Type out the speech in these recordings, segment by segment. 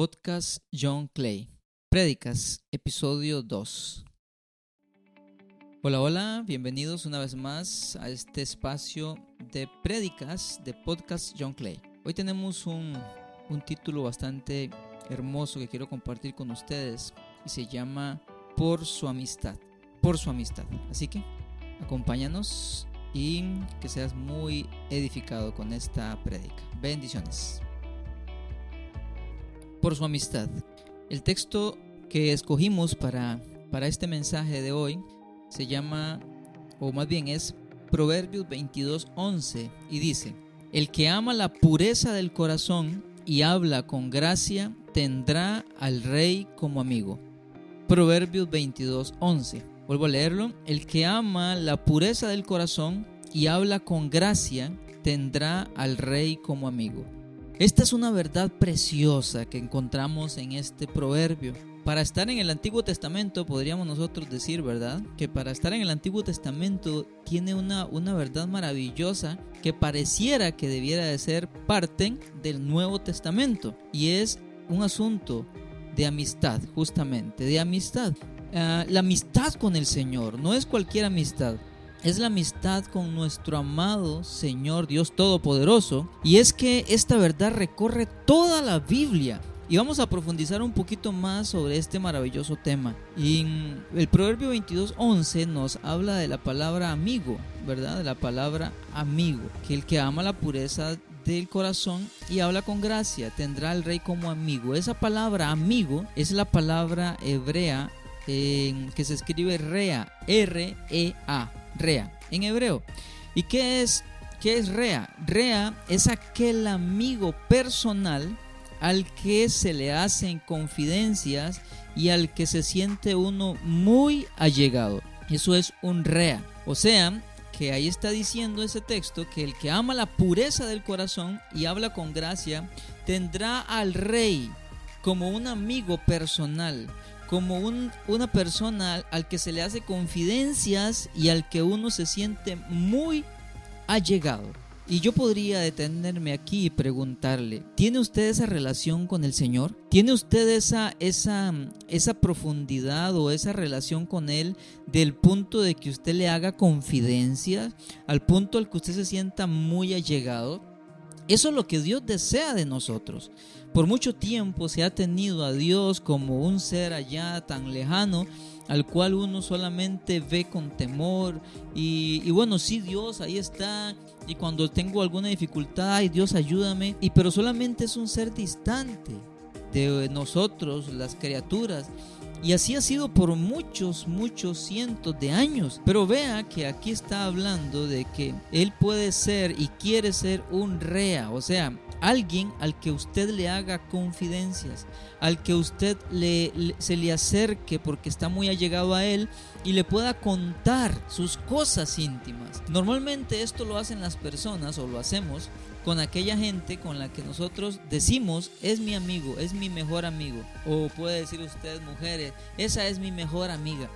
Podcast John Clay. Prédicas, episodio 2. Hola, hola, bienvenidos una vez más a este espacio de prédicas de Podcast John Clay. Hoy tenemos un, un título bastante hermoso que quiero compartir con ustedes y se llama Por su amistad. Por su amistad. Así que acompáñanos y que seas muy edificado con esta prédica. Bendiciones. Por su amistad. El texto que escogimos para, para este mensaje de hoy se llama, o más bien es Proverbios 22:11 y dice, El que ama la pureza del corazón y habla con gracia, tendrá al rey como amigo. Proverbios 22:11. Vuelvo a leerlo. El que ama la pureza del corazón y habla con gracia, tendrá al rey como amigo. Esta es una verdad preciosa que encontramos en este proverbio. Para estar en el Antiguo Testamento podríamos nosotros decir, ¿verdad? Que para estar en el Antiguo Testamento tiene una, una verdad maravillosa que pareciera que debiera de ser parte del Nuevo Testamento. Y es un asunto de amistad, justamente, de amistad. Ah, la amistad con el Señor no es cualquier amistad. Es la amistad con nuestro amado Señor Dios Todopoderoso. Y es que esta verdad recorre toda la Biblia. Y vamos a profundizar un poquito más sobre este maravilloso tema. Y el Proverbio 22.11 nos habla de la palabra amigo, ¿verdad? De la palabra amigo. Que el que ama la pureza del corazón y habla con gracia tendrá al rey como amigo. Esa palabra amigo es la palabra hebrea que se escribe rea, R-E-A, rea, en hebreo. ¿Y qué es, qué es rea? Rea es aquel amigo personal al que se le hacen confidencias y al que se siente uno muy allegado. Eso es un rea. O sea, que ahí está diciendo ese texto que el que ama la pureza del corazón y habla con gracia tendrá al rey como un amigo personal como una persona al que se le hace confidencias y al que uno se siente muy allegado. Y yo podría detenerme aquí y preguntarle, ¿tiene usted esa relación con el Señor? ¿Tiene usted esa, esa, esa profundidad o esa relación con Él del punto de que usted le haga confidencias, al punto al que usted se sienta muy allegado? Eso es lo que Dios desea de nosotros. Por mucho tiempo se ha tenido a Dios como un ser allá tan lejano al cual uno solamente ve con temor y, bueno, sí Dios, ahí está y cuando tengo alguna dificultad, ay Dios ayúdame, y pero solamente es un ser distante de nosotros, las criaturas. Y así ha sido por muchos, muchos cientos de años. Pero vea que aquí está hablando de que Él puede ser y quiere ser un rea, o sea, alguien al que usted le haga confidencias, al que usted se le acerque porque está muy allegado a él y le pueda contar sus cosas íntimas. Normalmente esto lo hacen las personas o lo hacemos con aquella gente con la que nosotros decimos es mi amigo, es mi mejor amigo. O puede decir usted, mujeres, esa es mi mejor amiga.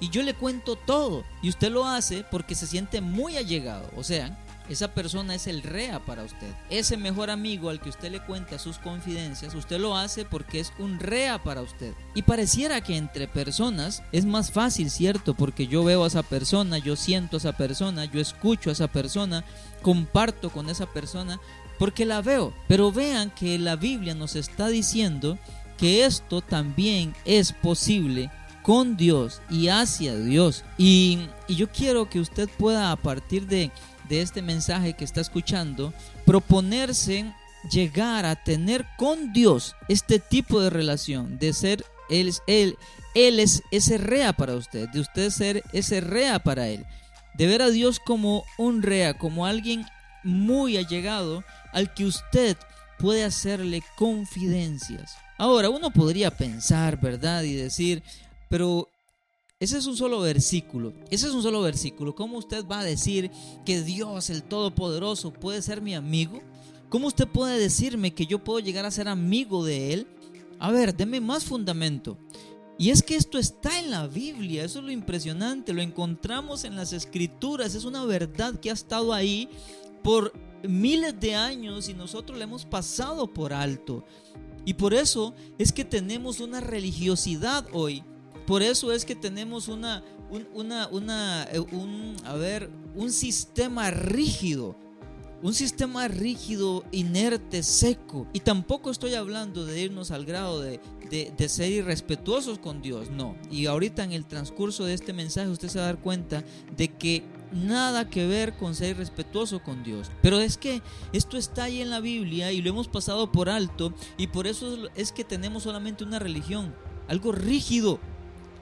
Y yo le cuento todo. Y usted lo hace porque se siente muy allegado. O sea, esa persona es el rea para usted. Ese mejor amigo al que usted le cuenta sus confidencias, usted lo hace porque es un rea para usted. Y pareciera que entre personas es más fácil, ¿cierto? Porque yo veo a esa persona, yo siento a esa persona, yo escucho a esa persona, comparto con esa persona, porque la veo. Pero vean que la Biblia nos está diciendo que esto también es posible con Dios y hacia Dios. Y, y yo quiero que usted pueda a partir de de este mensaje que está escuchando, proponerse llegar a tener con Dios este tipo de relación, de ser Él, es Él, Él es ese rea para usted, de usted ser ese rea para Él, de ver a Dios como un rea, como alguien muy allegado al que usted puede hacerle confidencias. Ahora, uno podría pensar, ¿verdad? Y decir, pero ese es un solo versículo. Ese es un solo versículo. ¿Cómo usted va a decir que Dios, el Todopoderoso, puede ser mi amigo? ¿Cómo usted puede decirme que yo puedo llegar a ser amigo de Él? A ver, deme más fundamento. Y es que esto está en la Biblia, eso es lo impresionante, lo encontramos en las escrituras, es una verdad que ha estado ahí por miles de años y nosotros le hemos pasado por alto. Y por eso es que tenemos una religiosidad hoy. Por eso es que tenemos una, una, una eh, un, a ver, un sistema rígido un sistema rígido, inerte, seco. Y tampoco estoy hablando de irnos al grado de, ser irrespetuosos con Dios, no. Y ahorita en el transcurso de este mensaje usted se va a dar cuenta de que nada que ver con ser irrespetuoso con Dios. Pero es que esto está ahí en la Biblia y lo hemos pasado por alto y por eso es que tenemos solamente una religión, algo rígido.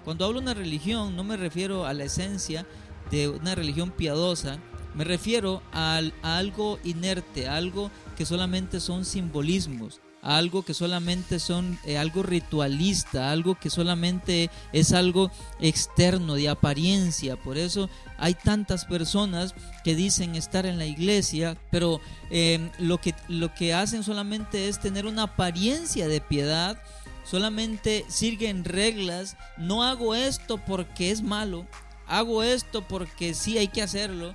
Cuando hablo de una religión no me refiero a la esencia de una religión piadosa, me refiero a, algo inerte, algo que solamente son simbolismos, algo que solamente son eh, algo ritualista, algo que solamente es algo externo, de apariencia. Por eso hay tantas personas que dicen estar en la iglesia, pero em, lo, que, lo que hacen solamente es tener una apariencia de piedad, solamente siguen reglas, no hago esto porque es malo, hago esto porque sí hay que hacerlo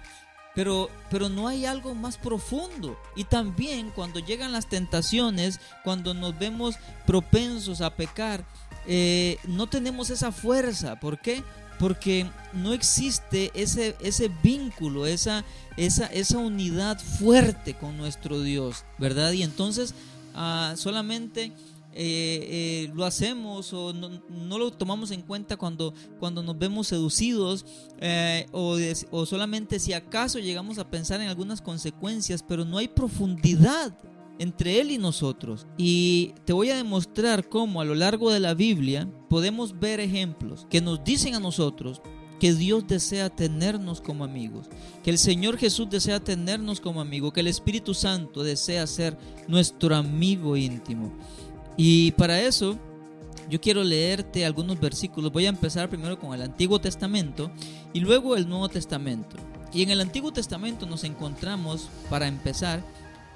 pero, pero no hay algo más profundo. Y también cuando llegan las tentaciones, cuando nos vemos propensos a pecar, eh, no tenemos esa fuerza. ¿Por qué? Porque no existe ese, ese vínculo, esa, esa, esa unidad fuerte con nuestro Dios, ¿verdad? Y entonces ah, solamente eh, eh, lo hacemos o no, lo tomamos en cuenta cuando, cuando nos vemos seducidos eh, o, o solamente si acaso llegamos a pensar en algunas consecuencias, pero no hay profundidad entre Él y nosotros. Y te voy a demostrar cómo a lo largo de la Biblia podemos ver ejemplos que nos dicen a nosotros que Dios desea tenernos como amigos, que el Señor Jesús desea tenernos como amigos, que el Espíritu Santo desea ser nuestro amigo íntimo. Y para eso yo quiero leerte algunos versículos. Voy a empezar primero con el Antiguo Testamento y luego el Nuevo Testamento. Y en el Antiguo Testamento nos encontramos, para empezar,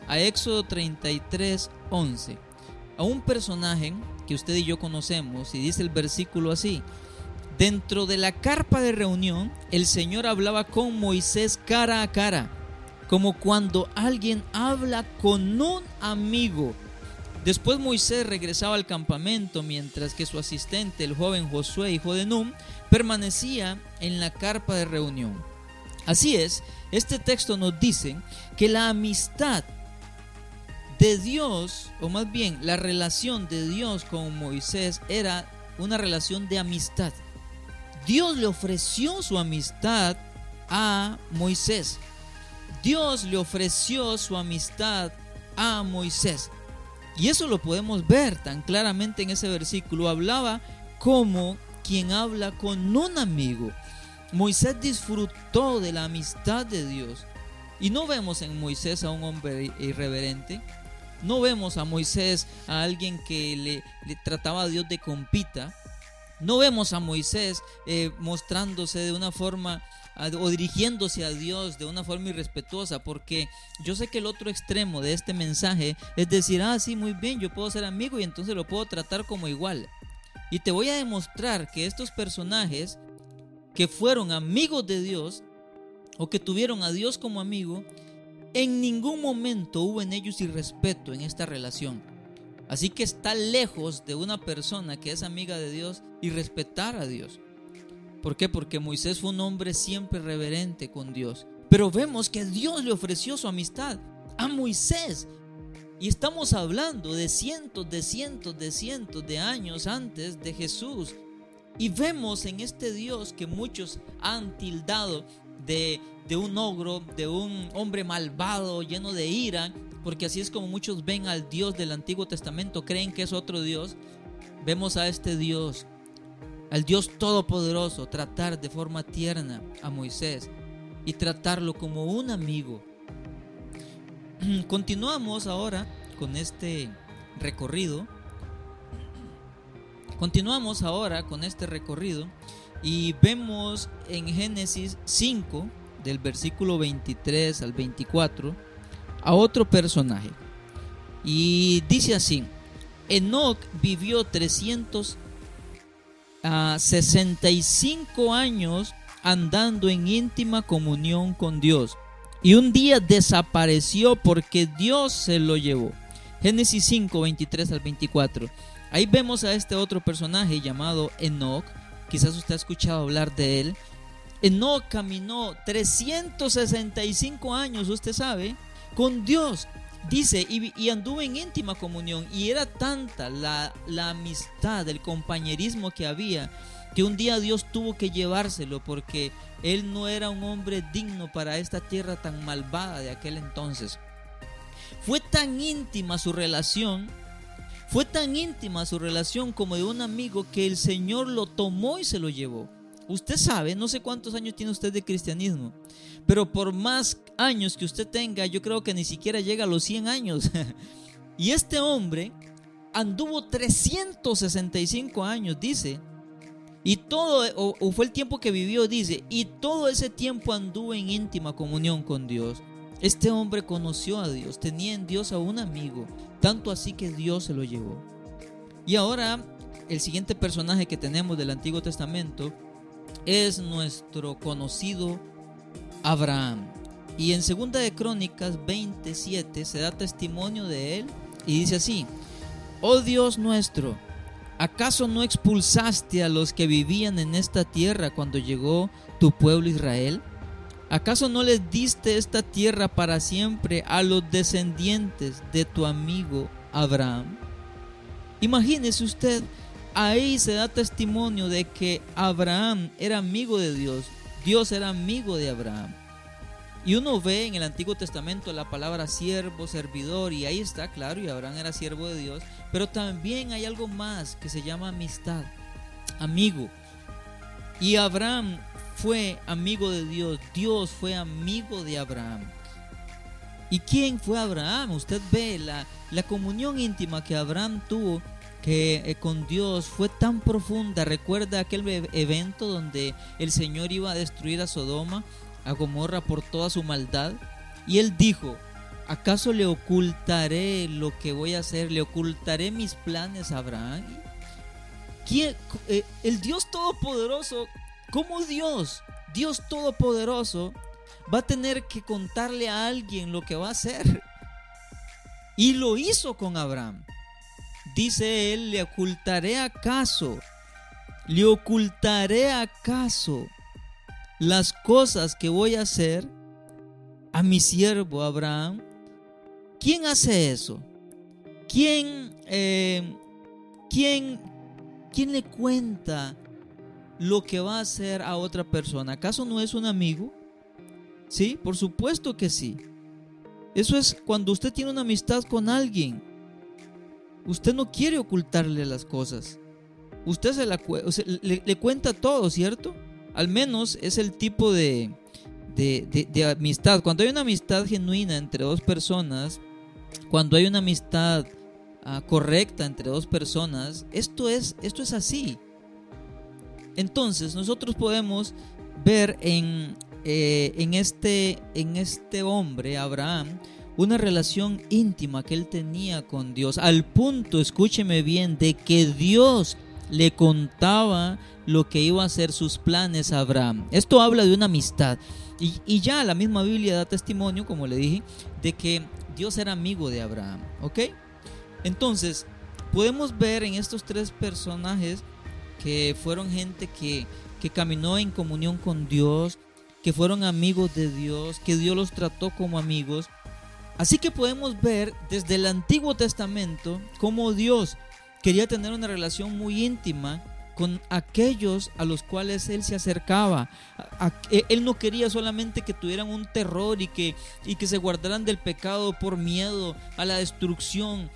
a Éxodo 33, 11. A un personaje que usted y yo conocemos, y dice el versículo así. Dentro de la carpa de reunión, el Señor hablaba con Moisés cara a cara, como cuando alguien habla con un amigo Después Moisés regresaba al campamento mientras que su asistente, el joven Josué, hijo de Num, permanecía en la carpa de reunión. Así es, este texto nos dice que la amistad de Dios, o más bien la relación de Dios con Moisés era una relación de amistad. Dios le ofreció su amistad a Moisés. Dios le ofreció su amistad a Moisés. Y eso lo podemos ver tan claramente en ese versículo. Hablaba como quien habla con un amigo. Moisés disfrutó de la amistad de Dios. Y no vemos en Moisés a un hombre irreverente. No vemos a Moisés a alguien que le, trataba a Dios de compita. No vemos a Moisés eh, mostrándose de una forma o dirigiéndose a Dios de una forma irrespetuosa, porque yo sé que el otro extremo de este mensaje es decir, ah, sí, muy bien, yo puedo ser amigo y entonces lo puedo tratar como igual. Y te voy a demostrar que estos personajes que fueron amigos de Dios o que tuvieron a Dios como amigo, en ningún momento hubo en ellos irrespeto en esta relación. Así que está lejos de una persona que es amiga de Dios y respetar a Dios. ¿Por qué? Porque Moisés fue un hombre siempre reverente con Dios. Pero vemos que Dios le ofreció su amistad a Moisés. Y estamos hablando de cientos, de cientos, de cientos de años antes de Jesús. Y vemos en este Dios que muchos han tildado de, de un ogro, de un hombre malvado, lleno de ira, porque así es como muchos ven al Dios del Antiguo Testamento, creen que es otro Dios. Vemos a este Dios al Dios Todopoderoso, tratar de forma tierna a Moisés y tratarlo como un amigo. Continuamos ahora con este recorrido. Continuamos ahora con este recorrido y vemos en Génesis 5, del versículo 23 al 24, a otro personaje. Y dice así, Enoch vivió 300 a 65 años andando en íntima comunión con Dios. Y un día desapareció porque Dios se lo llevó. Génesis 5, 23 al 24. Ahí vemos a este otro personaje llamado Enoch. Quizás usted ha escuchado hablar de él. Enoch caminó 365 años, usted sabe, con Dios. Dice, y, anduvo en íntima comunión. Y era tanta la, la amistad, el compañerismo que había, que un día Dios tuvo que llevárselo porque él no era un hombre digno para esta tierra tan malvada de aquel entonces. Fue tan íntima su relación, fue tan íntima su relación como de un amigo que el Señor lo tomó y se lo llevó. Usted sabe, no sé cuántos años tiene usted de cristianismo, pero por más años que usted tenga, yo creo que ni siquiera llega a los 100 años. y este hombre anduvo 365 años, dice, y todo, o, fue el tiempo que vivió, dice, y todo ese tiempo anduvo en íntima comunión con Dios. Este hombre conoció a Dios, tenía en Dios a un amigo, tanto así que Dios se lo llevó. Y ahora el siguiente personaje que tenemos del Antiguo Testamento es nuestro conocido Abraham. Y en Segunda de Crónicas 27 se da testimonio de él y dice así: Oh Dios nuestro, ¿acaso no expulsaste a los que vivían en esta tierra cuando llegó tu pueblo Israel? ¿Acaso no les diste esta tierra para siempre a los descendientes de tu amigo Abraham? Imagínese usted, ahí se da testimonio de que Abraham era amigo de Dios, Dios era amigo de Abraham. Y uno ve en el Antiguo Testamento la palabra siervo, servidor, y ahí está claro, y Abraham era siervo de Dios, pero también hay algo más que se llama amistad, amigo. Y Abraham fue amigo de Dios, Dios fue amigo de Abraham. ¿Y quién fue Abraham? Usted ve la, la comunión íntima que Abraham tuvo eh, con Dios fue tan profunda. Recuerda aquel evento donde el Señor iba a destruir a Sodoma, a Gomorra por toda su maldad. Y él dijo, ¿acaso le ocultaré lo que voy a hacer? ¿Le ocultaré mis planes a Abraham? ¿Quién, eh, el Dios Todopoderoso ¿Cómo Dios, Dios Todopoderoso, va a tener que contarle a alguien lo que va a hacer? Y lo hizo con Abraham. Dice él, le ocultaré acaso, le ocultaré acaso las cosas que voy a hacer a mi siervo Abraham. ¿Quién hace eso? ¿Quién, eh, quién, quién le cuenta lo que va a hacer a otra persona. ¿Acaso no es un amigo? Sí, por supuesto que sí. Eso es cuando usted tiene una amistad con alguien. Usted no quiere ocultarle las cosas. Usted se la, le, cuenta todo, ¿cierto? Al menos es el tipo de, de, amistad. Cuando hay una amistad genuina entre dos personas, cuando hay una amistad ah, correcta entre dos personas, esto es, esto es así. Entonces nosotros podemos ver en, eh, en, este, en este hombre, Abraham, una relación íntima que él tenía con Dios, al punto, escúcheme bien, de que Dios le contaba lo que iba a ser sus planes a Abraham. Esto habla de una amistad. Y, y, ya la misma Biblia da testimonio, como le dije, de que Dios era amigo de Abraham. ¿Ok? Entonces, podemos ver en estos tres personajes que fueron gente que, que caminó en comunión con Dios, que fueron amigos de Dios, que Dios los trató como amigos. Así que podemos ver desde el Antiguo Testamento cómo Dios quería tener una relación muy íntima con aquellos a los cuales él se acercaba. él no quería solamente que tuvieran un terror y que, y que se guardaran del pecado por miedo a la destrucción,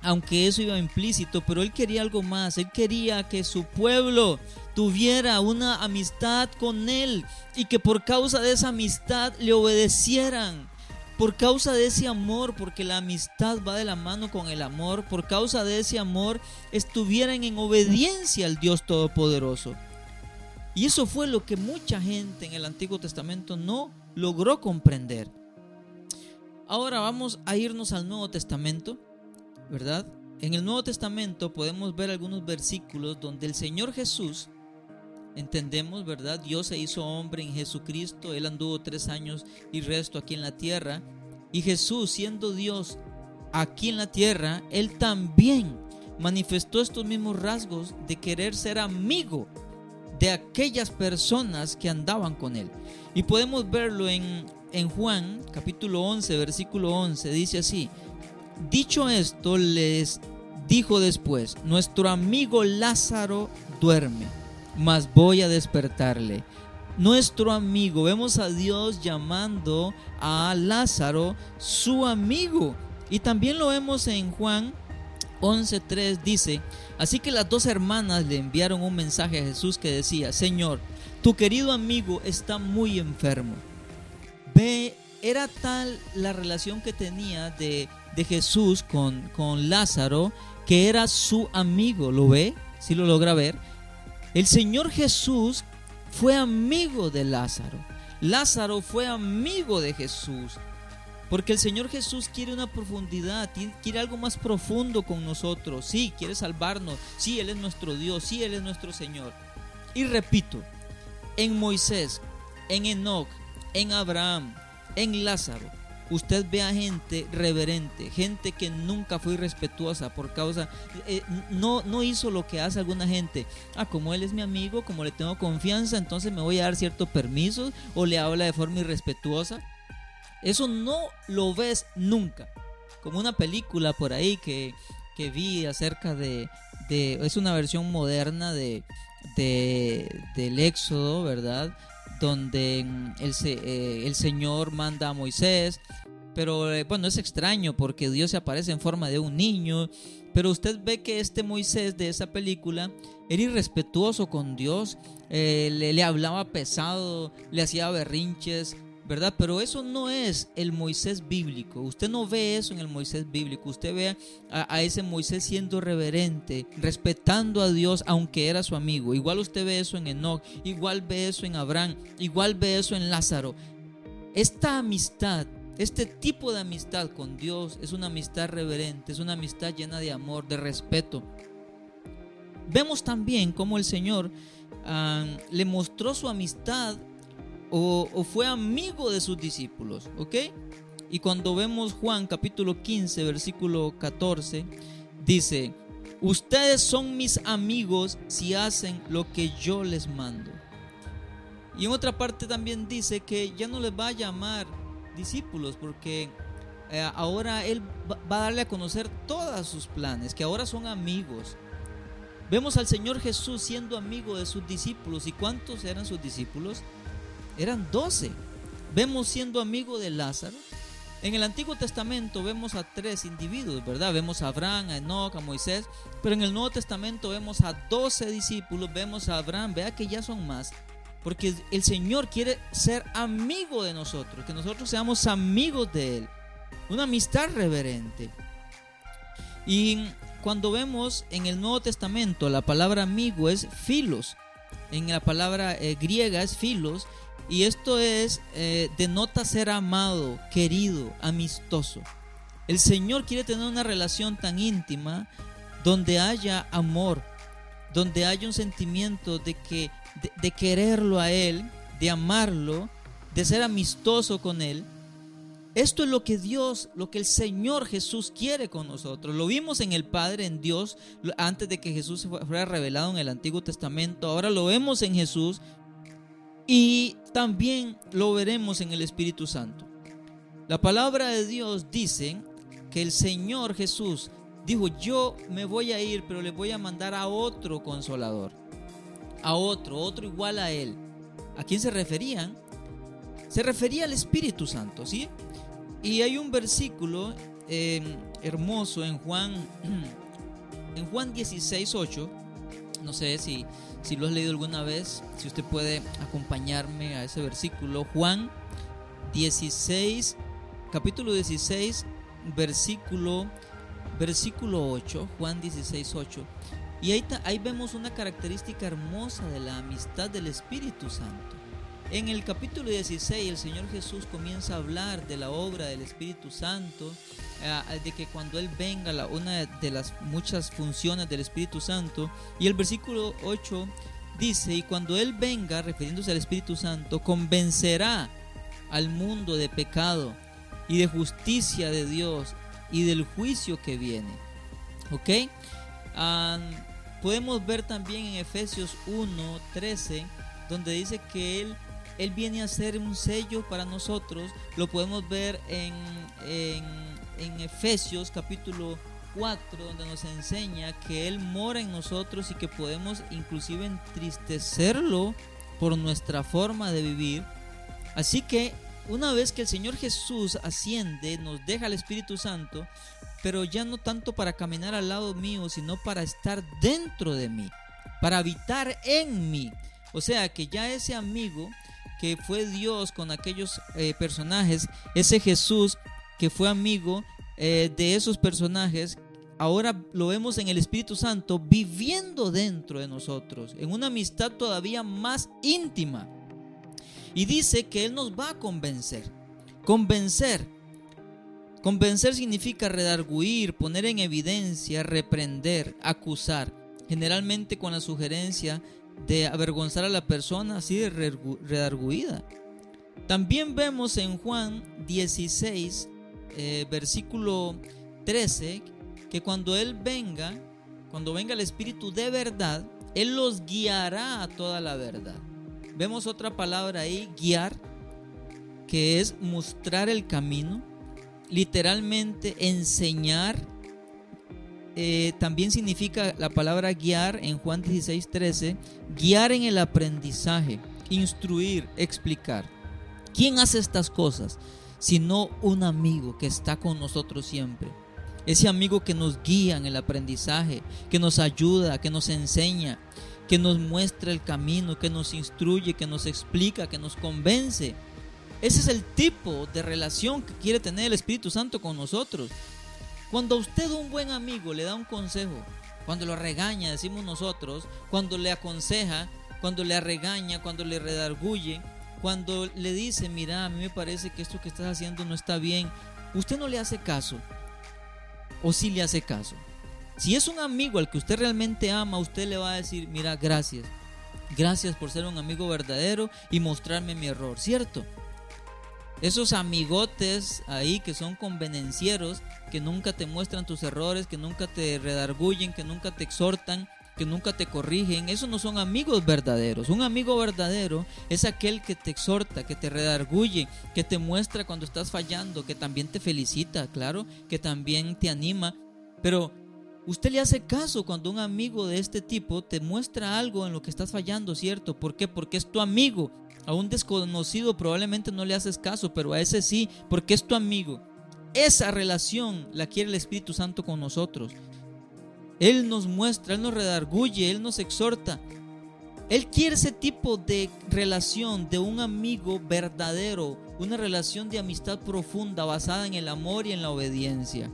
aunque eso iba implícito, pero él quería algo más, él quería que su pueblo tuviera una amistad con él y que por causa de esa amistad le obedecieran. Por causa de ese amor, porque la amistad va de la mano con el amor, por causa de ese amor estuvieran en obediencia al Dios Todopoderoso. Y eso fue lo que mucha gente en el Antiguo Testamento no logró comprender. Ahora vamos a irnos al Nuevo Testamento ¿verdad? En el Nuevo Testamento podemos ver algunos versículos donde el Señor Jesús, entendemos, ¿verdad? Dios se hizo hombre en Jesucristo, Él anduvo tres años y resto aquí en la tierra, y Jesús, siendo Dios, aquí en la tierra, Él también manifestó estos mismos rasgos de querer ser amigo de aquellas personas que andaban con Él. Y podemos verlo en, en Juan capítulo 11, versículo 11. Dice así, dicho esto, les dijo después, nuestro amigo Lázaro duerme, mas voy a despertarle nuestro amigo. Vemos a Dios llamando a Lázaro su amigo. Y también lo vemos en Juan 11.3 dice, así que las dos hermanas le enviaron un mensaje a Jesús que decía, Señor, tu querido amigo está muy enfermo. Ve, era tal la relación que tenía de, de Jesús con, con Lázaro que era su amigo. ¿Lo ve? Si lo logra ver. El Señor Jesús fue amigo de Lázaro. Lázaro fue amigo de Jesús. Porque el Señor Jesús quiere una profundidad, quiere algo más profundo con nosotros. Sí, quiere salvarnos. Sí, Él es nuestro Dios. Sí, Él es nuestro Señor. Y repito, en Moisés, en Enoch, en Abraham, en Lázaro, usted ve a gente reverente, gente que nunca fue irrespetuosa por causa, eh, no, no hizo lo que hace alguna gente. Ah, como él es mi amigo, como le tengo confianza, entonces me voy a dar cierto permiso o le habla de forma irrespetuosa. Eso no lo ves nunca. Como una película por ahí que, que vi acerca de, de, Es una versión moderna de, de, del Éxodo, ¿verdad? Donde el, eh, el Señor manda a Moisés, pero eh, bueno, es extraño porque Dios se aparece en forma de un niño, pero usted ve que este Moisés de esa película era irrespetuoso con Dios, eh, le, le hablaba pesado, le hacía berrinches, ¿verdad? Pero eso no es el Moisés bíblico. Usted no ve eso en el Moisés bíblico. Usted ve a, ese Moisés siendo reverente, respetando a Dios aunque era su amigo. Igual usted ve eso en Enoch, igual ve eso en Abraham, igual ve eso en Lázaro. Esta amistad, este tipo de amistad con Dios es una amistad reverente, es una amistad llena de amor, de respeto. Vemos también cómo el Señor ah, le mostró su amistad o, fue amigo de sus discípulos, ¿ok? Y cuando vemos Juan capítulo 15, versículo 14, dice, ustedes son mis amigos si hacen lo que yo les mando. Y en otra parte también dice que ya no les va a llamar discípulos porque eh, ahora Él va a darle a conocer todos sus planes, que ahora son amigos. Vemos al Señor Jesús siendo amigo de sus discípulos. ¿Y cuántos eran sus discípulos? Eran doce. Vemos siendo amigo de Lázaro. En el Antiguo Testamento vemos a tres individuos, ¿verdad? Vemos a Abraham, a Enoch, a Moisés, pero en el Nuevo Testamento vemos a doce discípulos, vemos a Abraham, vea que ya son más, porque el Señor quiere ser amigo de nosotros, que nosotros seamos amigos de Él, una amistad reverente. Y cuando vemos en el Nuevo Testamento la palabra amigo es filos, en la palabra eh, griega es filos, y esto es, eh, denota ser amado, querido, amistoso. El Señor quiere tener una relación tan íntima donde haya amor, donde haya un sentimiento de, que, de, quererlo a Él, de amarlo, de ser amistoso con Él. Esto es lo que Dios, lo que el Señor Jesús quiere con nosotros. Lo vimos en el Padre, en Dios, antes de que Jesús fuera revelado en el Antiguo Testamento. Ahora lo vemos en Jesús, y también lo veremos en el Espíritu Santo. La palabra de Dios dice que el Señor Jesús dijo, yo me voy a ir, pero le voy a mandar a otro consolador. A otro, otro igual a él. ¿A quién se referían? Se refería al Espíritu Santo, ¿sí? Y hay un versículo eh, hermoso en Juan, en Juan 16, 8. No sé si si lo has leído alguna vez, si usted puede acompañarme a ese versículo, Juan 16, capítulo 16, versículo, versículo 8, Juan 16, 8. Y ahí, ahí vemos una característica hermosa de la amistad del Espíritu Santo. En el capítulo 16 el Señor Jesús comienza a hablar de la obra del Espíritu Santo, eh, de que cuando Él venga, la, una de las muchas funciones del Espíritu Santo, y el versículo 8 dice, y cuando Él venga, refiriéndose al Espíritu Santo, convencerá al mundo de pecado y de justicia de Dios y del juicio que viene. ¿Ok? podemos ver también en Efesios 1, 13, donde dice que Él, él viene a ser un sello para nosotros. Lo podemos ver en, Efesios capítulo 4, donde nos enseña que Él mora en nosotros y que podemos inclusive entristecerlo por nuestra forma de vivir. Así que una vez que el Señor Jesús asciende, nos deja el Espíritu Santo, pero ya no tanto para caminar al lado mío, sino para estar dentro de mí, para habitar en mí. O sea que ya ese amigo que fue Dios con aquellos eh, personajes, ese Jesús que fue amigo eh, de esos personajes, ahora lo vemos en el Espíritu Santo viviendo dentro de nosotros, en una amistad todavía más íntima. Y dice que Él nos va a convencer. Convencer. Convencer significa redarguir, poner en evidencia, reprender, acusar, generalmente con la sugerencia de avergonzar a la persona así de redarguida. También vemos en Juan 16, eh, versículo 13, que cuando Él venga, cuando venga el Espíritu de verdad, Él los guiará a toda la verdad. Vemos otra palabra ahí, guiar, que es mostrar el camino, literalmente enseñar. Eh, también significa la palabra guiar en Juan 16, 13, guiar en el aprendizaje, instruir, explicar. ¿Quién hace estas cosas? Sino un amigo que está con nosotros siempre ese amigo que nos guía en el aprendizaje, que nos ayuda, que nos enseña, que nos muestra el camino, que nos instruye, que nos explica, que nos convence. Ese es el tipo de relación que quiere tener el Espíritu Santo con nosotros. Cuando a usted un buen amigo le da un consejo, cuando lo regaña, decimos nosotros, cuando le aconseja, cuando le regaña, cuando le redarguye, cuando le dice, mira, a mí me parece que esto que estás haciendo no está bien, usted no le hace caso o si le hace caso. Si es un amigo al que usted realmente ama, usted le va a decir, mira, gracias. Gracias por ser un amigo verdadero y mostrarme mi error, ¿cierto? Esos amigotes ahí que son convenencieros, que nunca te muestran tus errores, que nunca te redarguyen, que nunca te exhortan, que nunca te corrigen, esos no son amigos verdaderos. Un amigo verdadero es aquel que te exhorta, que te redarguye, que te muestra cuando estás fallando, que también te felicita, claro, que también te anima. Pero usted le hace caso cuando un amigo de este tipo te muestra algo en lo que estás fallando, ¿cierto? ¿Por qué? Porque es tu amigo. A un desconocido probablemente no le haces caso, pero a ese sí, porque es tu amigo. Esa relación la quiere el Espíritu Santo con nosotros. Él nos muestra, Él nos redarguye, Él nos exhorta. Él quiere ese tipo de relación de un amigo verdadero, una relación de amistad profunda basada en el amor y en la obediencia.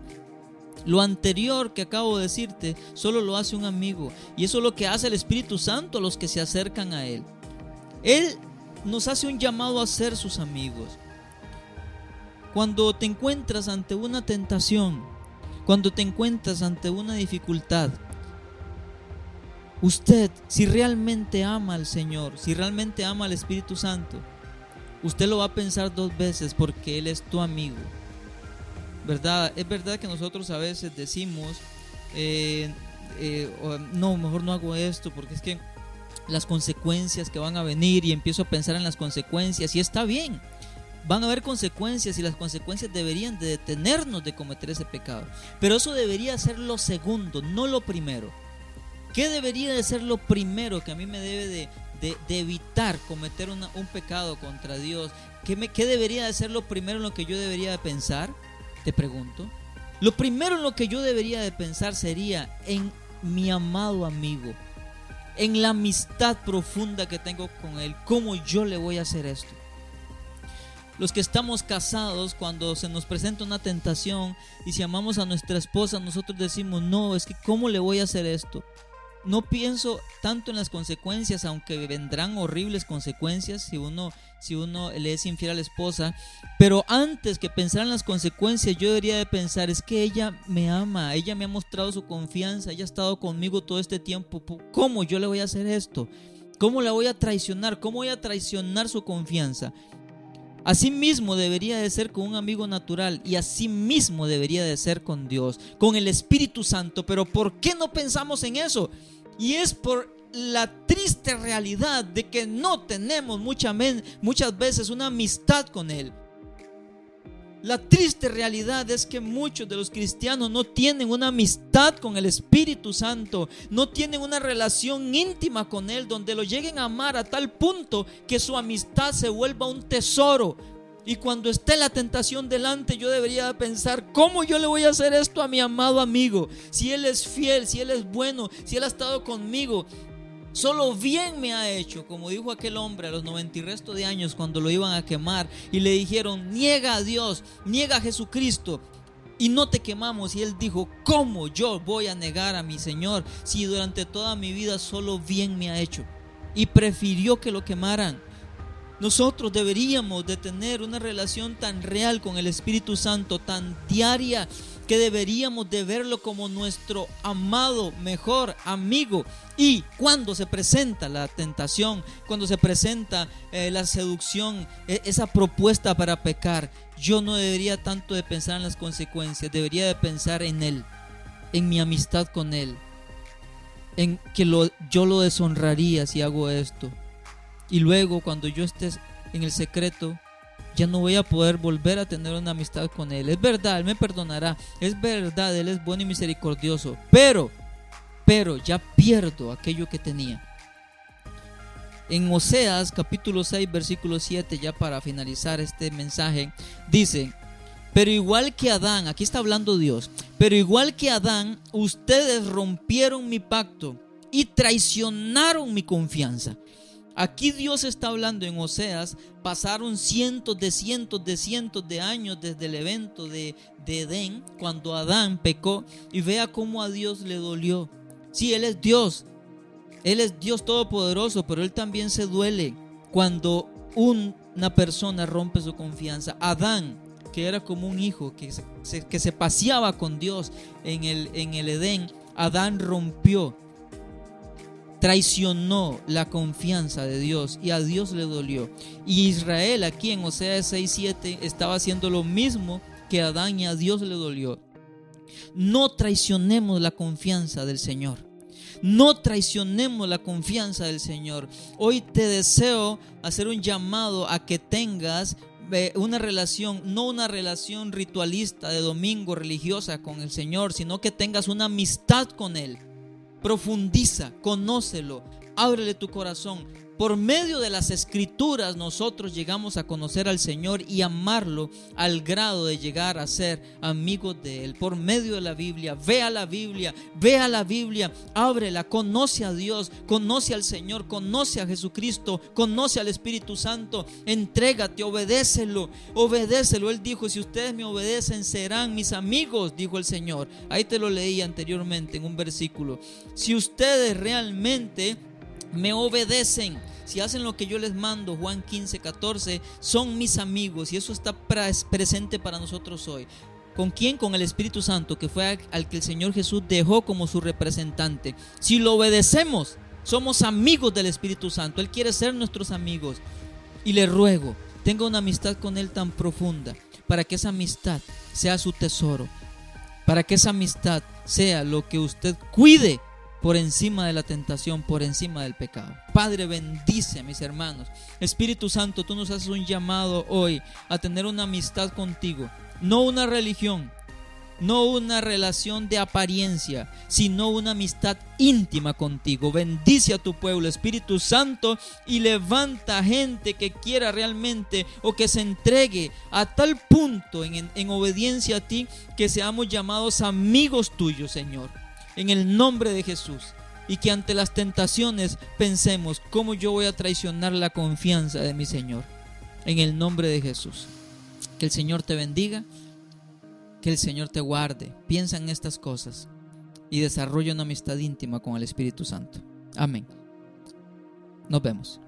Lo anterior que acabo de decirte solo lo hace un amigo y eso es lo que hace el Espíritu Santo a los que se acercan a Él. Él nos hace un llamado a ser sus amigos. Cuando te encuentras ante una tentación, cuando te encuentras ante una dificultad, usted, si realmente ama al Señor, si realmente ama al Espíritu Santo, usted lo va a pensar dos veces porque Él es tu amigo. ¿Verdad? Es verdad que nosotros a veces decimos, eh, eh, no, mejor no hago esto porque es que las consecuencias que van a venir y empiezo a pensar en las consecuencias y está bien van a haber consecuencias y las consecuencias deberían de detenernos de cometer ese pecado. Pero eso debería ser lo segundo, no lo primero. ¿Qué debería de ser lo primero que a mí me debe de, evitar cometer un pecado contra Dios? ¿Qué, me, ¿Qué debería de ser lo primero en lo que yo debería de pensar? Te pregunto. Lo primero en lo que yo debería de pensar sería en mi amado amigo, en la amistad profunda que tengo con él, cómo yo le voy a hacer esto los que estamos casados, cuando se nos presenta una tentación y si amamos a nuestra esposa, nosotros decimos, no, es que ¿cómo le voy a hacer esto? No pienso tanto en las consecuencias, aunque vendrán horribles consecuencias si uno, si uno le es infiel a la esposa. Pero antes que pensar en las consecuencias, yo debería de pensar, es que ella me ama, ella me ha mostrado su confianza, ella ha estado conmigo todo este tiempo. ¿Cómo yo le voy a hacer esto? ¿Cómo la voy a traicionar? ¿Cómo voy a traicionar su confianza? Así mismo debería de ser con un amigo natural y así mismo debería de ser con Dios, con el Espíritu Santo. Pero ¿por qué no pensamos en eso? Y es por la triste realidad de que no tenemos muchas veces una amistad con Él. La triste realidad es que muchos de los cristianos no tienen una amistad con el Espíritu Santo, no tienen una relación íntima con Él donde lo lleguen a amar a tal punto que su amistad se vuelva un tesoro. Y cuando esté la tentación delante, yo debería pensar, ¿cómo yo le voy a hacer esto a mi amado amigo? Si Él es fiel, si Él es bueno, si Él ha estado conmigo, Solo bien me ha hecho, como dijo aquel hombre a los 90 y resto de años cuando lo iban a quemar y le dijeron, niega a Dios, niega a Jesucristo y no te quemamos. Y él dijo, ¿cómo yo voy a negar a mi Señor si durante toda mi vida solo bien me ha hecho? Y prefirió que lo quemaran. Nosotros deberíamos de tener una relación tan real con el Espíritu Santo, tan diaria, que deberíamos de verlo como nuestro amado, mejor amigo. Y cuando se presenta la tentación, cuando se presenta eh, la seducción, e, esa propuesta para pecar, yo no debería tanto de pensar en las consecuencias, debería de pensar en Él, en mi amistad con Él, en que lo, yo lo deshonraría si hago esto. Y luego cuando yo esté en el secreto, ya no voy a poder volver a tener una amistad con Él. Es verdad, Él me perdonará. Es verdad, Él es bueno y misericordioso. Pero, pero ya pierdo aquello que tenía. En Oseas capítulo 6 versículo 7, ya para finalizar este mensaje, dice, pero igual que Adán, aquí está hablando Dios, pero igual que Adán, ustedes rompieron mi pacto y traicionaron mi confianza. Aquí Dios está hablando en Oseas, pasaron cientos de cientos de cientos de años desde el evento de, Edén, cuando Adán pecó, y vea cómo a Dios le dolió. Sí, Él es Dios, Él es Dios todopoderoso, pero Él también se duele cuando una persona rompe su confianza. Adán, que era como un hijo, que se, que se paseaba con Dios en el, en el Edén, Adán rompió traicionó la confianza de Dios y a Dios le dolió. Y Israel aquí en Oseas 6:7 estaba haciendo lo mismo que Adán y a Dios le dolió. No traicionemos la confianza del Señor. No traicionemos la confianza del Señor. Hoy te deseo hacer un llamado a que tengas eh, una relación, no una relación ritualista de domingo religiosa con el Señor, sino que tengas una amistad con Él profundiza, conócelo, ábrele tu corazón, por medio de las escrituras nosotros llegamos a conocer al Señor y amarlo al grado de llegar a ser amigos de Él. Por medio de la Biblia, vea la Biblia, vea la Biblia, ábrela, conoce a Dios, conoce al Señor, conoce a Jesucristo, conoce al Espíritu Santo, entrégate, obedécelo, obedécelo. Él dijo, si ustedes me obedecen serán mis amigos, dijo el Señor. Ahí te lo leí anteriormente en un versículo. Si ustedes realmente me obedecen, si hacen lo que yo les mando, Juan 15, 14, son mis amigos y eso está presente para nosotros hoy. ¿Con quién? Con el Espíritu Santo, que fue al que el Señor Jesús dejó como su representante. Si lo obedecemos, somos amigos del Espíritu Santo. Él quiere ser nuestros amigos. Y le ruego, tenga una amistad con Él tan profunda, para que esa amistad sea su tesoro, para que esa amistad sea lo que usted cuide por encima de la tentación, por encima del pecado. Padre, bendice a mis hermanos. Espíritu Santo, tú nos haces un llamado hoy a tener una amistad contigo, no una religión, no una relación de apariencia, sino una amistad íntima contigo. Bendice a tu pueblo, Espíritu Santo, y levanta gente que quiera realmente o que se entregue a tal punto en, en obediencia a ti que seamos llamados amigos tuyos, Señor en el nombre de Jesús. Y que ante las tentaciones pensemos, ¿cómo yo voy a traicionar la confianza de mi Señor? En el nombre de Jesús. Que el Señor te bendiga, que el Señor te guarde. Piensa en estas cosas y desarrolla una amistad íntima con el Espíritu Santo. Amén. Nos vemos.